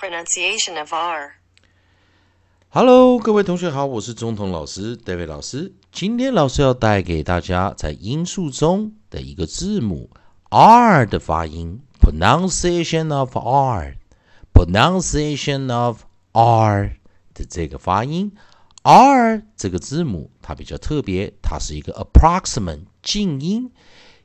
pronunciation of R. Hello，各位同学好，我是中童老师 David 老师。今天老师要带给大家在音素中的一个字母 R 的发音，pronunciation of R，pronunciation of R 的这个发音。R 这个字母它比较特别，它是一个 approximate 静音，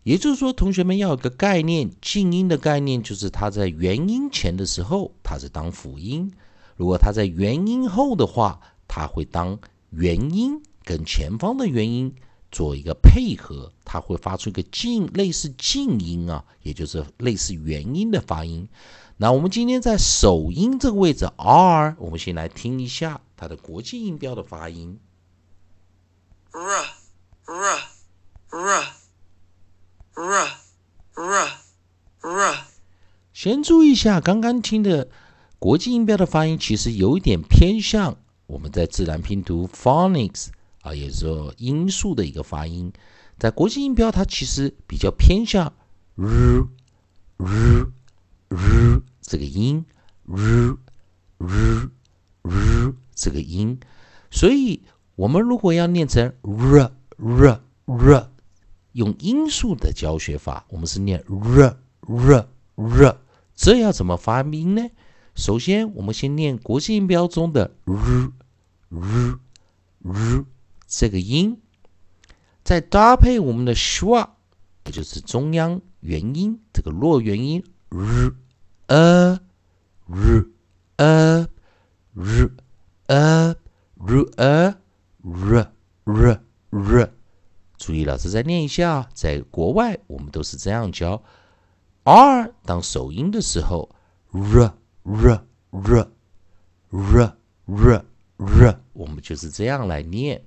也就是说，同学们要有个概念，静音的概念就是它在元音前的时候它是当辅音，如果它在元音后的话，它会当元音跟前方的元音做一个配合，它会发出一个静类似静音啊，也就是类似元音的发音。那我们今天在首音这个位置 R，我们先来听一下它的国际音标的发音 R, R, R, R. 先注意一下，刚刚听的国际音标的发音，其实有一点偏向我们在自然拼读 phonics 啊，也就是说音素的一个发音。在国际音标，它其实比较偏向 r r r 这个音，r r r 这个音。所以，我们如果要念成 r r r，用音素的教学法，我们是念 r r r。这要怎么发音呢？首先，我们先念国际音标中的 r r r 这个音，再搭配我们的 schwa，也就是中央元音这个弱元音 r a r a r a r a r r r。注意，老师再念一下，在国外我们都是这样教。R 当首音的时候，r r r r r r，我们就是这样来念。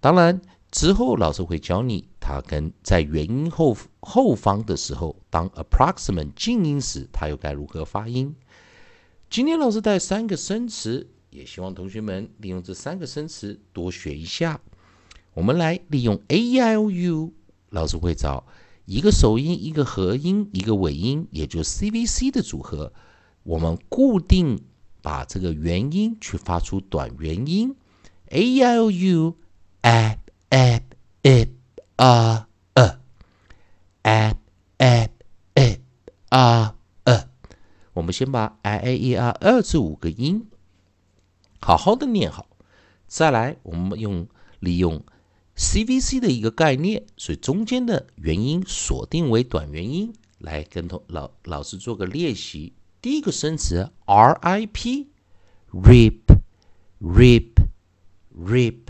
当然之后老师会教你，它跟在元音后后方的时候，当 approximate 静音时，它又该如何发音。今天老师带三个生词，也希望同学们利用这三个生词多学一下。我们来利用 a e i o u，老师会找。一个首音，一个合音，一个尾音，也就 CVC 的组合。我们固定把这个元音去发出短元音，a i o u a a i a a a a a a a。我们先把 a a e r 二这五个音好好的念好，再来我们用利用。CVC 的一个概念，所以中间的元音锁定为短元音，来跟同老老师做个练习。第一个生词 RIP，rip，rip，rip，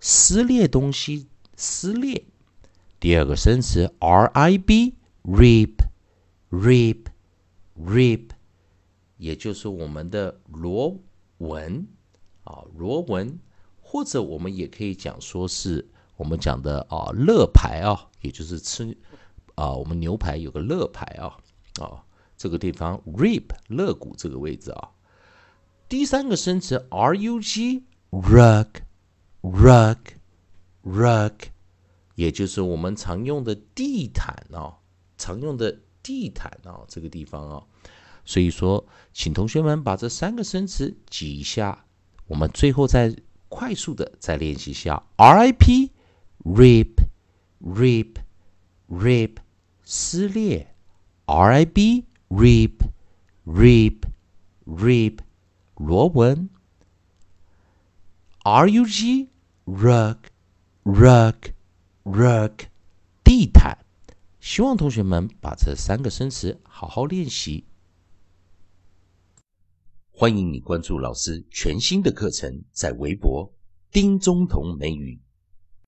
撕裂东西，撕裂。第二个生词 RIB，rip，rip，rip，也就是我们的螺纹啊，螺纹，或者我们也可以讲说是。我们讲的啊，肋排啊，也就是吃啊，我们牛排有个肋排啊，啊，这个地方 rib 肋骨这个位置啊。第三个生词 rug rug rug rug，也就是我们常用的地毯啊，常用的地毯啊，这个地方啊。所以说，请同学们把这三个生词记一下，我们最后再快速的再练习一下。rip, rip，rip, rip，撕裂；r i b, rip, rip, rip，螺纹；r u g, rug, rug, rug，地毯。希望同学们把这三个生词好好练习。欢迎你关注老师全新的课程，在微博丁中同美语。